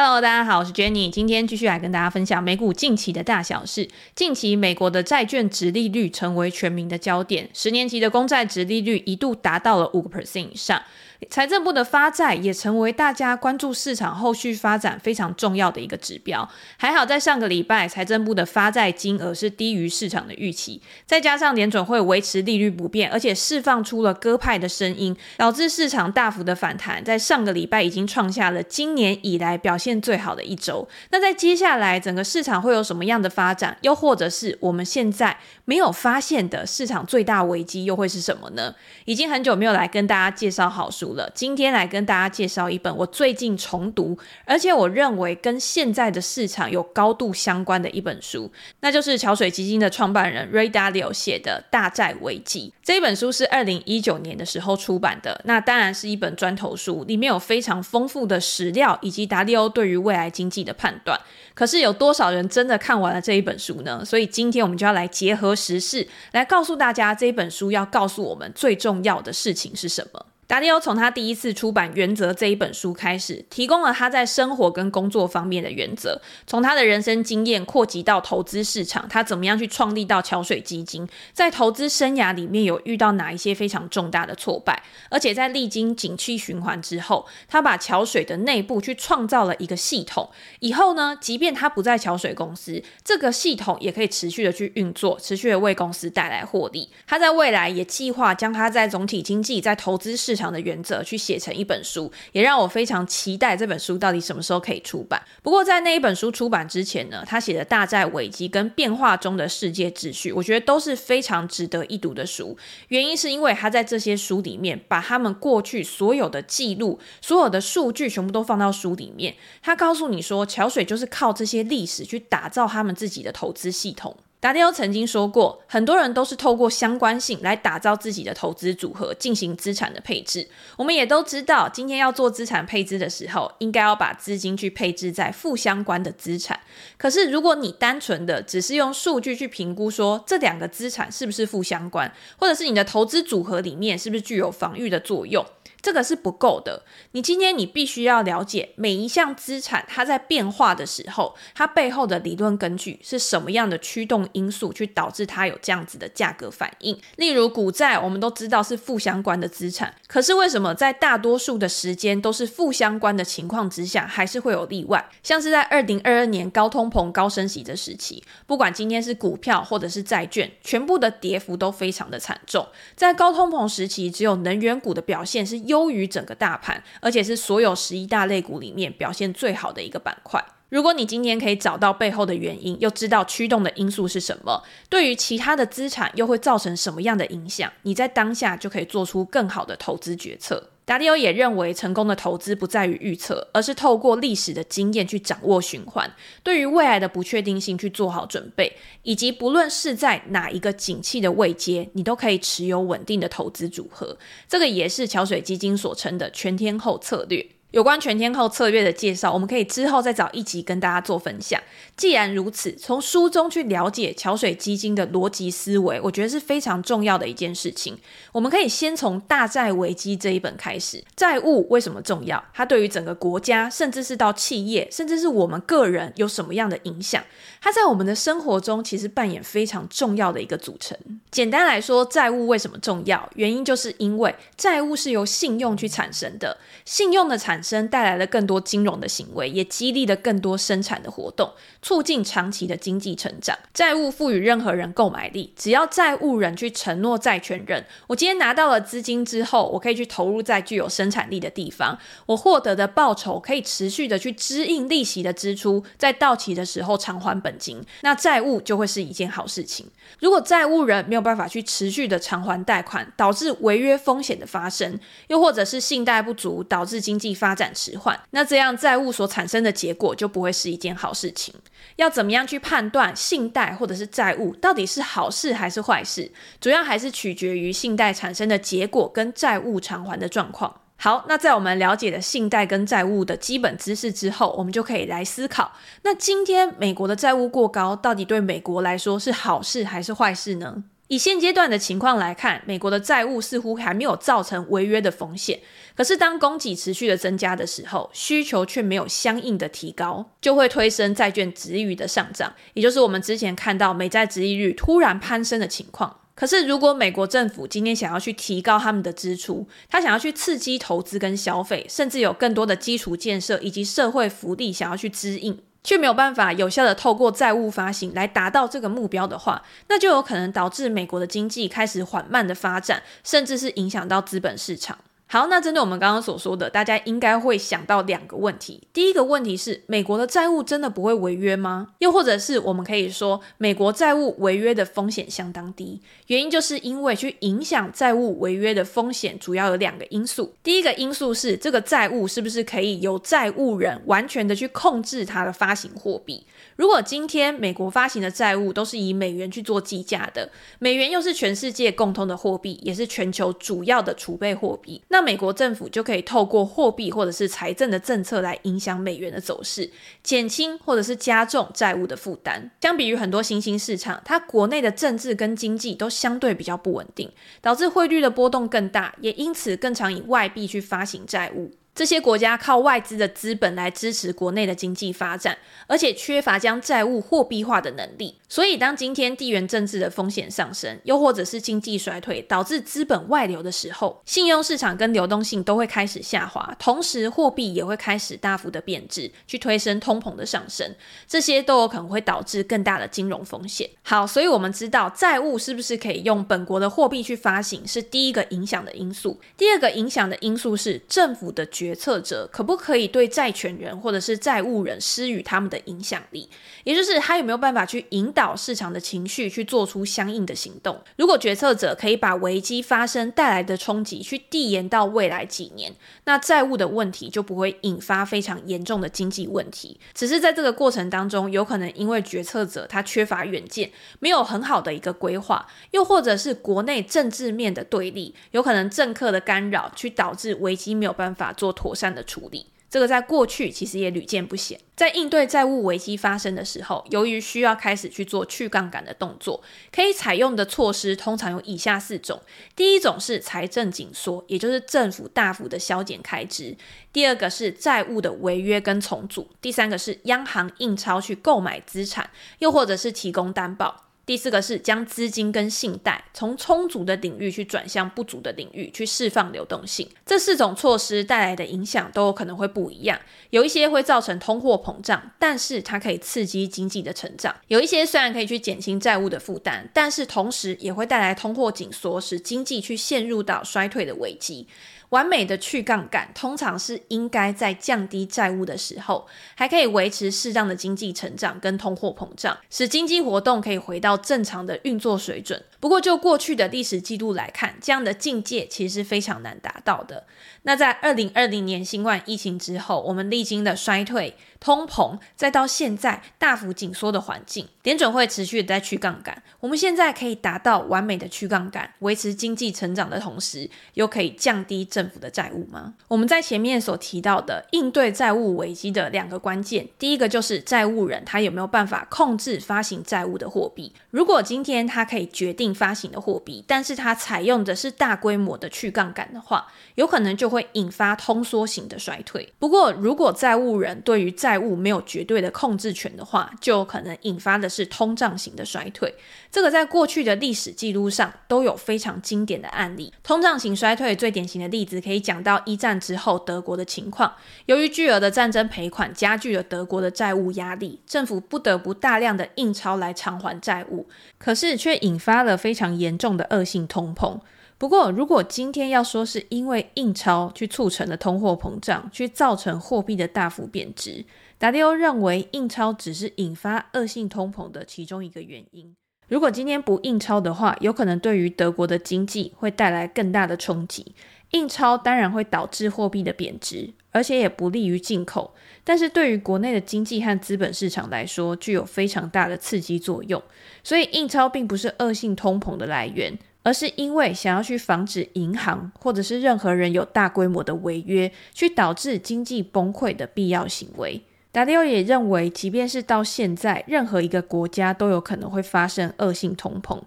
Hello，大家好，我是 Jenny，今天继续来跟大家分享美股近期的大小事。近期美国的债券值利率成为全民的焦点，十年期的公债值利率一度达到了五个 percent 以上。财政部的发债也成为大家关注市场后续发展非常重要的一个指标。还好在上个礼拜，财政部的发债金额是低于市场的预期，再加上联准会维持利率不变，而且释放出了鸽派的声音，导致市场大幅的反弹。在上个礼拜已经创下了今年以来表现最好的一周。那在接下来整个市场会有什么样的发展？又或者是我们现在没有发现的市场最大危机又会是什么呢？已经很久没有来跟大家介绍好书了，今天来跟大家介绍一本我最近重读，而且我认为跟现在的市场有高度相关的一本书，那就是桥水基金的创办人 Ray Dalio 写的《大债危机》。这本书是二零一九年的时候出版的，那当然是一本砖头书，里面有非常丰富的史料以及达利欧对于未来经济的判断。可是有多少人真的看完了这一本书呢？所以今天我们就要来结合时事，来告诉大家这一本书要告诉我们最重要的事情是什么。达利欧从他第一次出版《原则》这一本书开始，提供了他在生活跟工作方面的原则。从他的人生经验扩及到投资市场，他怎么样去创立到桥水基金？在投资生涯里面有遇到哪一些非常重大的挫败？而且在历经景气循环之后，他把桥水的内部去创造了一个系统。以后呢，即便他不在桥水公司，这个系统也可以持续的去运作，持续的为公司带来获利。他在未来也计划将他在总体经济、在投资市场的原则去写成一本书，也让我非常期待这本书到底什么时候可以出版。不过在那一本书出版之前呢，他写的大债危机跟变化中的世界秩序，我觉得都是非常值得一读的书。原因是因为他在这些书里面把他们过去所有的记录、所有的数据全部都放到书里面。他告诉你说，桥水就是靠这些历史去打造他们自己的投资系统。达利欧曾经说过，很多人都是透过相关性来打造自己的投资组合，进行资产的配置。我们也都知道，今天要做资产配置的时候，应该要把资金去配置在负相关的资产。可是，如果你单纯的只是用数据去评估说这两个资产是不是负相关，或者是你的投资组合里面是不是具有防御的作用，这个是不够的。你今天你必须要了解每一项资产，它在变化的时候，它背后的理论根据是什么样的驱动因素，去导致它有这样子的价格反应。例如股债，我们都知道是负相关的资产，可是为什么在大多数的时间都是负相关的情况之下，还是会有例外？像是在二零二二年高通膨、高升息的时期，不管今天是股票或者是债券，全部的跌幅都非常的惨重。在高通膨时期，只有能源股的表现是优于整个大盘，而且是所有十一大类股里面表现最好的一个板块。如果你今天可以找到背后的原因，又知道驱动的因素是什么，对于其他的资产又会造成什么样的影响，你在当下就可以做出更好的投资决策。达利欧也认为，成功的投资不在于预测，而是透过历史的经验去掌握循环，对于未来的不确定性去做好准备，以及不论是在哪一个景气的位阶，你都可以持有稳定的投资组合。这个也是桥水基金所称的全天候策略。有关全天候策略的介绍，我们可以之后再找一集跟大家做分享。既然如此，从书中去了解桥水基金的逻辑思维，我觉得是非常重要的一件事情。我们可以先从《大债危机》这一本开始。债务为什么重要？它对于整个国家，甚至是到企业，甚至是我们个人，有什么样的影响？它在我们的生活中其实扮演非常重要的一个组成。简单来说，债务为什么重要？原因就是因为债务是由信用去产生的，信用的产本身带来了更多金融的行为，也激励了更多生产的活动，促进长期的经济成长。债务赋予任何人购买力，只要债务人去承诺债权人，我今天拿到了资金之后，我可以去投入在具有生产力的地方，我获得的报酬可以持续的去支应利息的支出，在到期的时候偿还本金，那债务就会是一件好事情。如果债务人没有办法去持续的偿还贷款，导致违约风险的发生，又或者是信贷不足，导致经济发发展迟缓，那这样债务所产生的结果就不会是一件好事情。要怎么样去判断信贷或者是债务到底是好事还是坏事？主要还是取决于信贷产生的结果跟债务偿还的状况。好，那在我们了解了信贷跟债务的基本知识之后，我们就可以来思考：那今天美国的债务过高，到底对美国来说是好事还是坏事呢？以现阶段的情况来看，美国的债务似乎还没有造成违约的风险。可是，当供给持续的增加的时候，需求却没有相应的提高，就会推升债券殖利率的上涨，也就是我们之前看到美债殖利率突然攀升的情况。可是，如果美国政府今天想要去提高他们的支出，他想要去刺激投资跟消费，甚至有更多的基础建设以及社会福利想要去支应。却没有办法有效的透过债务发行来达到这个目标的话，那就有可能导致美国的经济开始缓慢的发展，甚至是影响到资本市场。好，那针对我们刚刚所说的，大家应该会想到两个问题。第一个问题是，美国的债务真的不会违约吗？又或者是我们可以说，美国债务违约的风险相当低，原因就是因为去影响债务违约的风险主要有两个因素。第一个因素是这个债务是不是可以由债务人完全的去控制它的发行货币？如果今天美国发行的债务都是以美元去做计价的，美元又是全世界共通的货币，也是全球主要的储备货币，那那美国政府就可以透过货币或者是财政的政策来影响美元的走势，减轻或者是加重债务的负担。相比于很多新兴市场，它国内的政治跟经济都相对比较不稳定，导致汇率的波动更大，也因此更常以外币去发行债务。这些国家靠外资的资本来支持国内的经济发展，而且缺乏将债务货币化的能力。所以，当今天地缘政治的风险上升，又或者是经济衰退导致资本外流的时候，信用市场跟流动性都会开始下滑，同时货币也会开始大幅的贬值，去推升通膨的上升。这些都有可能会导致更大的金融风险。好，所以我们知道债务是不是可以用本国的货币去发行，是第一个影响的因素。第二个影响的因素是政府的决决策者可不可以对债权人或者是债务人施予他们的影响力，也就是他有没有办法去引导市场的情绪去做出相应的行动。如果决策者可以把危机发生带来的冲击去递延到未来几年，那债务的问题就不会引发非常严重的经济问题。只是在这个过程当中，有可能因为决策者他缺乏远见，没有很好的一个规划，又或者是国内政治面的对立，有可能政客的干扰，去导致危机没有办法做妥善的处理，这个在过去其实也屡见不鲜。在应对债务危机发生的时候，由于需要开始去做去杠杆的动作，可以采用的措施通常有以下四种：第一种是财政紧缩，也就是政府大幅的削减开支；第二个是债务的违约跟重组；第三个是央行印钞去购买资产，又或者是提供担保。第四个是将资金跟信贷从充足的领域去转向不足的领域，去释放流动性。这四种措施带来的影响都有可能会不一样。有一些会造成通货膨胀，但是它可以刺激经济的成长；有一些虽然可以去减轻债务的负担，但是同时也会带来通货紧缩，使经济去陷入到衰退的危机。完美的去杠杆通常是应该在降低债务的时候，还可以维持适当的经济成长跟通货膨胀，使经济活动可以回到正常的运作水准。不过，就过去的历史记录来看，这样的境界其实是非常难达到的。那在二零二零年新冠疫情之后，我们历经的衰退、通膨，再到现在大幅紧缩的环境，联准会持续的在去杠杆。我们现在可以达到完美的去杠杆，维持经济成长的同时，又可以降低政府的债务吗？我们在前面所提到的应对债务危机的两个关键，第一个就是债务人他有没有办法控制发行债务的货币。如果今天他可以决定发行的货币，但是它采用的是大规模的去杠杆的话，有可能就会引发通缩型的衰退。不过，如果债务人对于债务没有绝对的控制权的话，就有可能引发的是通胀型的衰退。这个在过去的历史记录上都有非常经典的案例。通胀型衰退最典型的例子可以讲到一战之后德国的情况。由于巨额的战争赔款加剧了德国的债务压力，政府不得不大量的印钞来偿还债务，可是却引发了非常严重的恶性通膨。不过，如果今天要说是因为印钞去促成了通货膨胀，去造成货币的大幅贬值，达利欧认为印钞只是引发恶性通膨的其中一个原因。如果今天不印钞的话，有可能对于德国的经济会带来更大的冲击。印钞当然会导致货币的贬值，而且也不利于进口。但是对于国内的经济和资本市场来说，具有非常大的刺激作用。所以印钞并不是恶性通膨的来源。而是因为想要去防止银行或者是任何人有大规模的违约，去导致经济崩溃的必要行为。达利欧也认为，即便是到现在，任何一个国家都有可能会发生恶性通膨。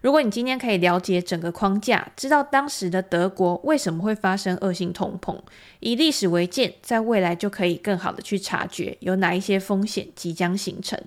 如果你今天可以了解整个框架，知道当时的德国为什么会发生恶性通膨，以历史为鉴，在未来就可以更好的去察觉有哪一些风险即将形成。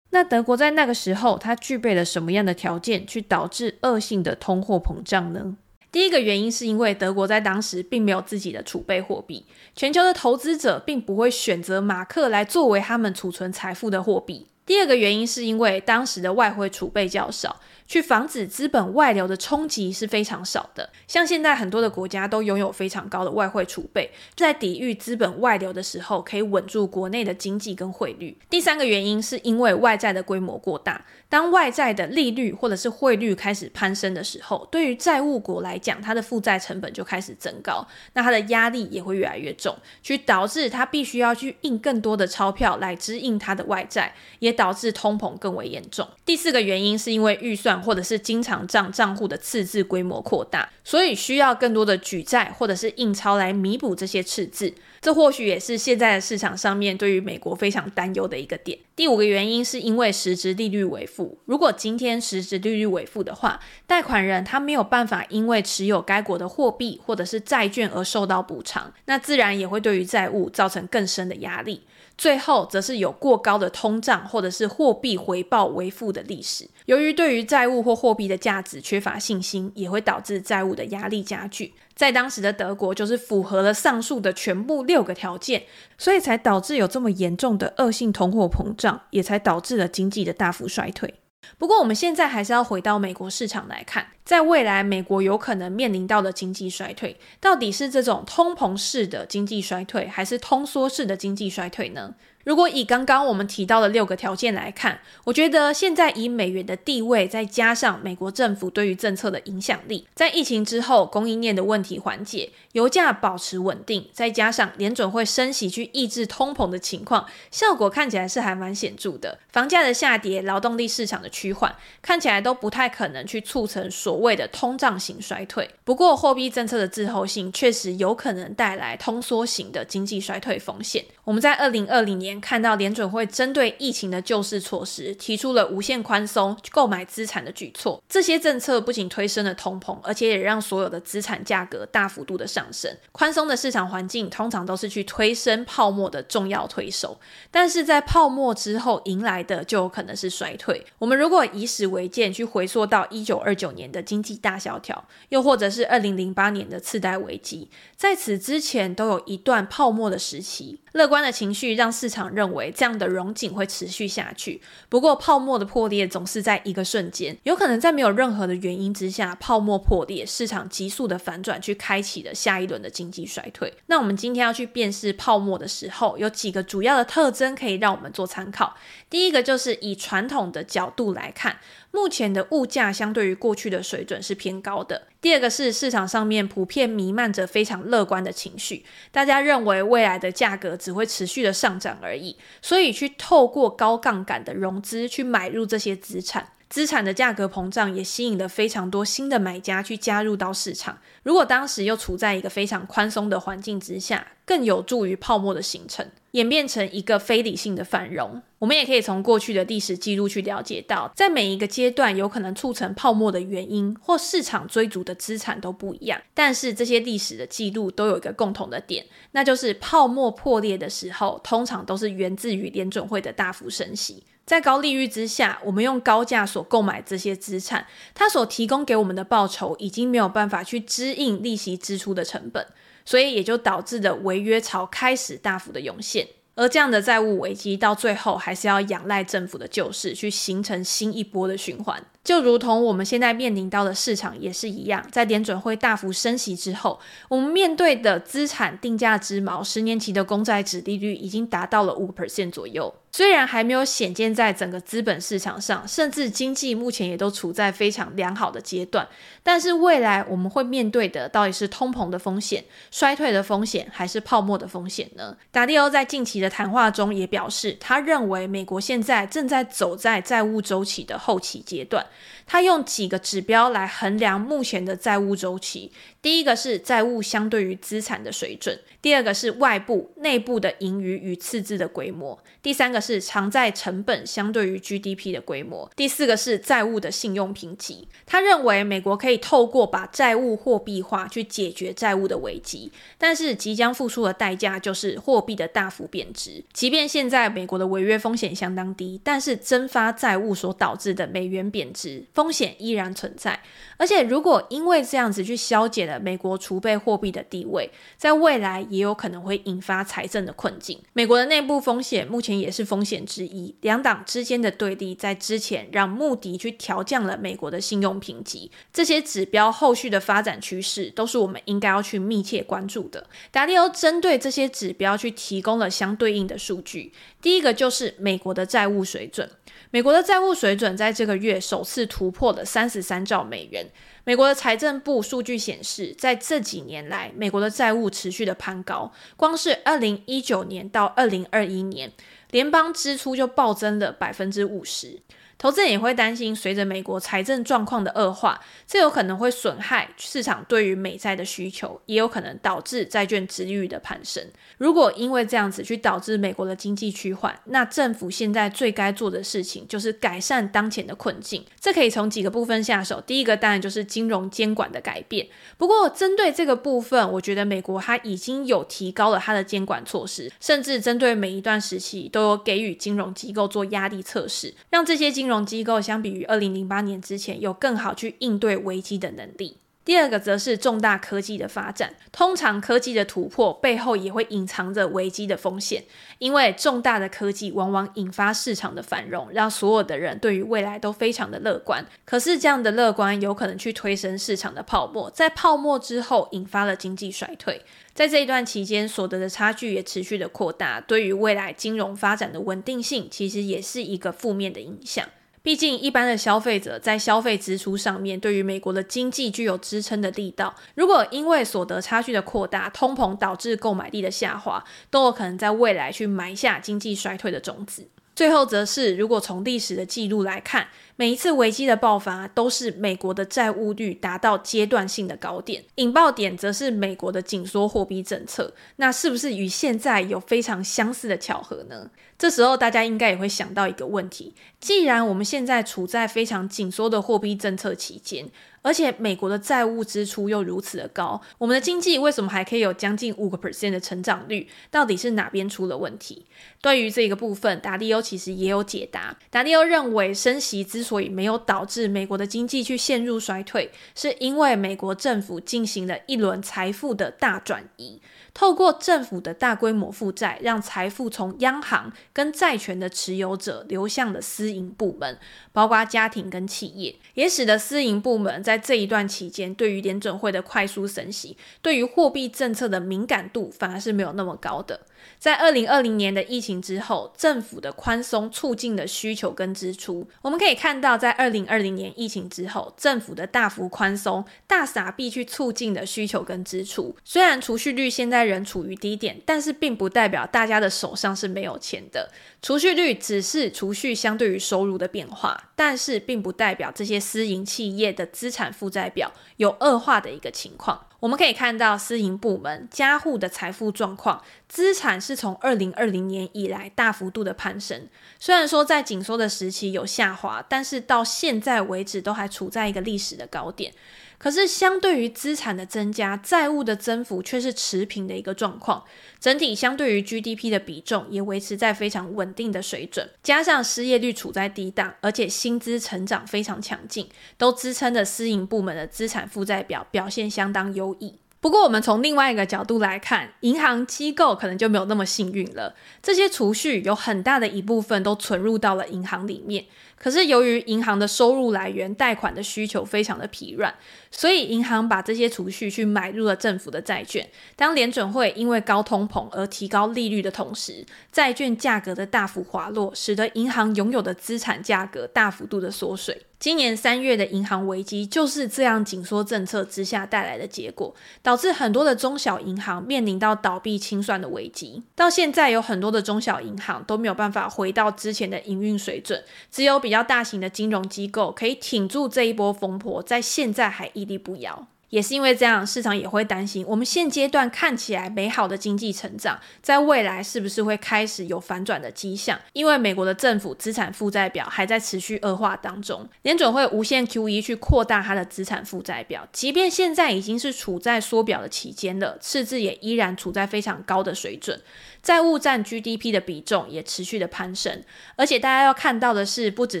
那德国在那个时候，它具备了什么样的条件去导致恶性的通货膨胀呢？第一个原因是因为德国在当时并没有自己的储备货币，全球的投资者并不会选择马克来作为他们储存财富的货币。第二个原因是因为当时的外汇储备较少。去防止资本外流的冲击是非常少的，像现在很多的国家都拥有非常高的外汇储备，在抵御资本外流的时候，可以稳住国内的经济跟汇率。第三个原因是因为外债的规模过大，当外债的利率或者是汇率开始攀升的时候，对于债务国来讲，它的负债成本就开始增高，那它的压力也会越来越重，去导致它必须要去印更多的钞票来支应它的外债，也导致通膨更为严重。第四个原因是因为预算。或者是经常账账户的赤字规模扩大，所以需要更多的举债或者是印钞来弥补这些赤字。这或许也是现在的市场上面对于美国非常担忧的一个点。第五个原因是因为实质利率为负。如果今天实质利率为负的话，贷款人他没有办法因为持有该国的货币或者是债券而受到补偿，那自然也会对于债务造成更深的压力。最后，则是有过高的通胀或者是货币回报为负的历史。由于对于债务或货币的价值缺乏信心，也会导致债务的压力加剧。在当时的德国，就是符合了上述的全部六个条件，所以才导致有这么严重的恶性通货膨胀，也才导致了经济的大幅衰退。不过，我们现在还是要回到美国市场来看，在未来美国有可能面临到的经济衰退，到底是这种通膨式的经济衰退，还是通缩式的经济衰退呢？如果以刚刚我们提到的六个条件来看，我觉得现在以美元的地位，再加上美国政府对于政策的影响力，在疫情之后供应链的问题缓解，油价保持稳定，再加上联准会升息去抑制通膨的情况，效果看起来是还蛮显著的。房价的下跌、劳动力市场的趋缓，看起来都不太可能去促成所谓的通胀型衰退。不过，货币政策的滞后性确实有可能带来通缩型的经济衰退风险。我们在二零二零年。看到联准会针对疫情的救市措施，提出了无限宽松购买资产的举措。这些政策不仅推升了通膨，而且也让所有的资产价格大幅度的上升。宽松的市场环境通常都是去推升泡沫的重要推手，但是在泡沫之后迎来的就有可能是衰退。我们如果以史为鉴，去回溯到一九二九年的经济大萧条，又或者是二零零八年的次贷危机，在此之前都有一段泡沫的时期。乐观的情绪让市场认为这样的融景会持续下去。不过，泡沫的破裂总是在一个瞬间，有可能在没有任何的原因之下，泡沫破裂，市场急速的反转，去开启了下一轮的经济衰退。那我们今天要去辨识泡沫的时候，有几个主要的特征可以让我们做参考。第一个就是以传统的角度来看。目前的物价相对于过去的水准是偏高的。第二个是市场上面普遍弥漫着非常乐观的情绪，大家认为未来的价格只会持续的上涨而已，所以去透过高杠杆的融资去买入这些资产。资产的价格膨胀也吸引了非常多新的买家去加入到市场。如果当时又处在一个非常宽松的环境之下，更有助于泡沫的形成，演变成一个非理性的繁荣。我们也可以从过去的历史记录去了解到，在每一个阶段有可能促成泡沫的原因或市场追逐的资产都不一样。但是这些历史的记录都有一个共同的点，那就是泡沫破裂的时候，通常都是源自于联准会的大幅升息。在高利率之下，我们用高价所购买这些资产，它所提供给我们的报酬已经没有办法去支应利息支出的成本，所以也就导致了违约潮开始大幅的涌现。而这样的债务危机到最后还是要仰赖政府的救市，去形成新一波的循环。就如同我们现在面临到的市场也是一样，在联准会大幅升息之后，我们面对的资产定价之锚，十年期的公债殖利率已经达到了五 percent 左右。虽然还没有显见在整个资本市场上，甚至经济目前也都处在非常良好的阶段，但是未来我们会面对的到底是通膨的风险、衰退的风险，还是泡沫的风险呢？达利欧在近期的谈话中也表示，他认为美国现在正在走在债务周期的后期阶段。他用几个指标来衡量目前的债务周期，第一个是债务相对于资产的水准，第二个是外部、内部的盈余与赤字的规模，第三个是偿债成本相对于 GDP 的规模，第四个是债务的信用评级。他认为美国可以透过把债务货币化去解决债务的危机，但是即将付出的代价就是货币的大幅贬值。即便现在美国的违约风险相当低，但是增发债务所导致的美元贬值风险依然存在。而且如果因为这样子去消解了美国储备货币的地位，在未来也有可能会引发财政的困境。美国的内部风险目前也是风险之一，两党之间的对立在之前让穆迪去调降了美国的信用评级，这些指标后续的发展趋势都是我们应该要去密切关注的。达利欧针对这些指标去提供了相对应的数据，第一个就是美国的债务水准，美国的债务水准在这个月首次突突破了三十三兆美元。美国的财政部数据显示，在这几年来，美国的债务持续的攀高，光是二零一九年到二零二一年，联邦支出就暴增了百分之五十。投资人也会担心，随着美国财政状况的恶化，这有可能会损害市场对于美债的需求，也有可能导致债券殖利率的攀升。如果因为这样子去导致美国的经济趋缓，那政府现在最该做的事情就是改善当前的困境。这可以从几个部分下手。第一个当然就是金融监管的改变。不过针对这个部分，我觉得美国它已经有提高了它的监管措施，甚至针对每一段时期都有给予金融机构做压力测试，让这些金融机构相比于二零零八年之前有更好去应对危机的能力。第二个则是重大科技的发展，通常科技的突破背后也会隐藏着危机的风险，因为重大的科技往往引发市场的繁荣，让所有的人对于未来都非常的乐观。可是这样的乐观有可能去推升市场的泡沫，在泡沫之后引发了经济衰退。在这一段期间，所得的差距也持续的扩大，对于未来金融发展的稳定性，其实也是一个负面的影响。毕竟，一般的消费者在消费支出上面，对于美国的经济具有支撑的力道。如果因为所得差距的扩大，通膨导致购买力的下滑，都有可能在未来去埋下经济衰退的种子。最后则是，如果从历史的记录来看，每一次危机的爆发都是美国的债务率达到阶段性的高点，引爆点则是美国的紧缩货币政策。那是不是与现在有非常相似的巧合呢？这时候大家应该也会想到一个问题：既然我们现在处在非常紧缩的货币政策期间，而且美国的债务支出又如此的高，我们的经济为什么还可以有将近五个 percent 的成长率？到底是哪边出了问题？对于这个部分，达利欧其实也有解答。达利欧认为，升息之所以没有导致美国的经济去陷入衰退，是因为美国政府进行了一轮财富的大转移。透过政府的大规模负债，让财富从央行跟债权的持有者流向了私营部门，包括家庭跟企业，也使得私营部门在这一段期间，对于联准会的快速升息，对于货币政策的敏感度反而是没有那么高的。在二零二零年的疫情之后，政府的宽松促进了需求跟支出。我们可以看到，在二零二零年疫情之后，政府的大幅宽松、大傻币去促进了需求跟支出。虽然储蓄率现在仍处于低点，但是并不代表大家的手上是没有钱的。储蓄率只是储蓄相对于收入的变化，但是并不代表这些私营企业的资产负债表有恶化的一个情况。我们可以看到私营部门家户的财富状况，资产是从二零二零年以来大幅度的攀升。虽然说在紧缩的时期有下滑，但是到现在为止都还处在一个历史的高点。可是，相对于资产的增加，债务的增幅却是持平的一个状况。整体相对于 GDP 的比重也维持在非常稳定的水准。加上失业率处在低档，而且薪资成长非常强劲，都支撑着私营部门的资产负债表表现相当优异。不过，我们从另外一个角度来看，银行机构可能就没有那么幸运了。这些储蓄有很大的一部分都存入到了银行里面。可是由于银行的收入来源、贷款的需求非常的疲软，所以银行把这些储蓄去买入了政府的债券。当联准会因为高通膨而提高利率的同时，债券价格的大幅滑落，使得银行拥有的资产价格大幅度的缩水。今年三月的银行危机就是这样紧缩政策之下带来的结果，导致很多的中小银行面临到倒闭清算的危机。到现在有很多的中小银行都没有办法回到之前的营运水准，只有比较大型的金融机构可以挺住这一波风波，在现在还屹立不摇。也是因为这样，市场也会担心，我们现阶段看起来美好的经济成长，在未来是不是会开始有反转的迹象？因为美国的政府资产负债表还在持续恶化当中，联准会无限 QE 去扩大它的资产负债表，即便现在已经是处在缩表的期间了，赤字也依然处在非常高的水准，债务占 GDP 的比重也持续的攀升，而且大家要看到的是，不只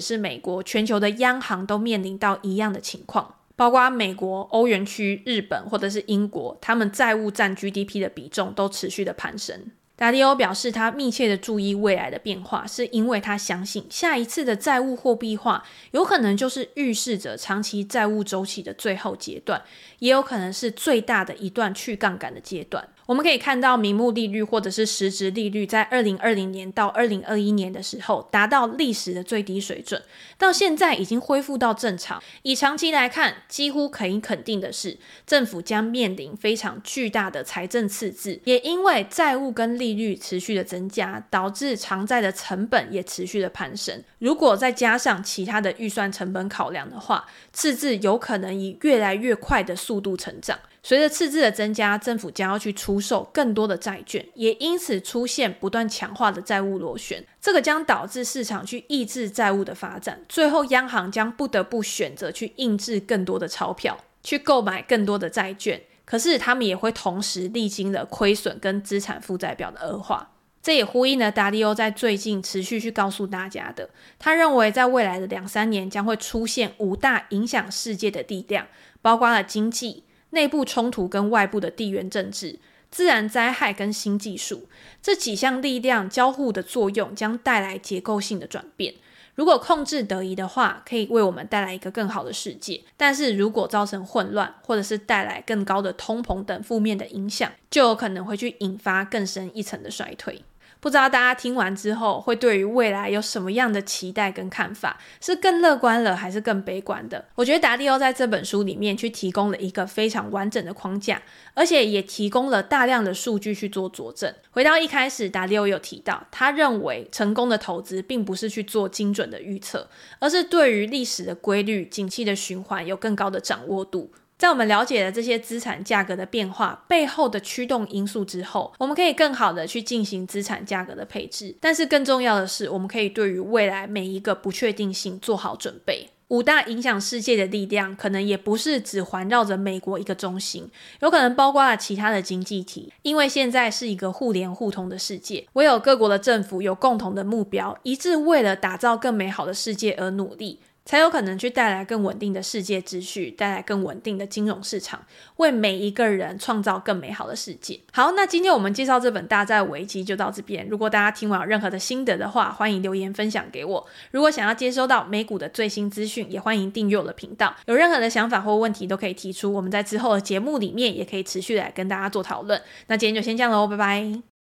是美国，全球的央行都面临到一样的情况。包括美国、欧元区、日本或者是英国，他们债务占 GDP 的比重都持续的攀升。达利欧表示，他密切的注意未来的变化，是因为他相信下一次的债务货币化有可能就是预示着长期债务周期的最后阶段，也有可能是最大的一段去杠杆的阶段。我们可以看到，名目利率或者是实质利率在二零二零年到二零二一年的时候达到历史的最低水准，到现在已经恢复到正常。以长期来看，几乎可以肯定的是，政府将面临非常巨大的财政赤字，也因为债务跟利率持续的增加，导致偿债的成本也持续的攀升。如果再加上其他的预算成本考量的话，赤字有可能以越来越快的速度成长。随着赤字的增加，政府将要去出售更多的债券，也因此出现不断强化的债务螺旋。这个将导致市场去抑制债务的发展，最后央行将不得不选择去印制更多的钞票，去购买更多的债券。可是他们也会同时历经了亏损跟资产负债表的恶化。这也呼应了达利欧在最近持续去告诉大家的，他认为在未来的两三年将会出现五大影响世界的力量，包括了经济。内部冲突跟外部的地缘政治、自然灾害跟新技术这几项力量交互的作用，将带来结构性的转变。如果控制得宜的话，可以为我们带来一个更好的世界；但是如果造成混乱，或者是带来更高的通膨等负面的影响，就有可能会去引发更深一层的衰退。不知道大家听完之后会对于未来有什么样的期待跟看法？是更乐观了还是更悲观的？我觉得达利欧在这本书里面去提供了一个非常完整的框架，而且也提供了大量的数据去做佐证。回到一开始，达利欧有提到，他认为成功的投资并不是去做精准的预测，而是对于历史的规律、景气的循环有更高的掌握度。在我们了解了这些资产价格的变化背后的驱动因素之后，我们可以更好的去进行资产价格的配置。但是更重要的是，我们可以对于未来每一个不确定性做好准备。五大影响世界的力量，可能也不是只环绕着美国一个中心，有可能包括了其他的经济体。因为现在是一个互联互通的世界，唯有各国的政府有共同的目标，一致为了打造更美好的世界而努力。才有可能去带来更稳定的世界秩序，带来更稳定的金融市场，为每一个人创造更美好的世界。好，那今天我们介绍这本《大债危机》就到这边。如果大家听完有任何的心得的话，欢迎留言分享给我。如果想要接收到美股的最新资讯，也欢迎订阅我的频道。有任何的想法或问题都可以提出，我们在之后的节目里面也可以持续来跟大家做讨论。那今天就先这样喽，拜拜。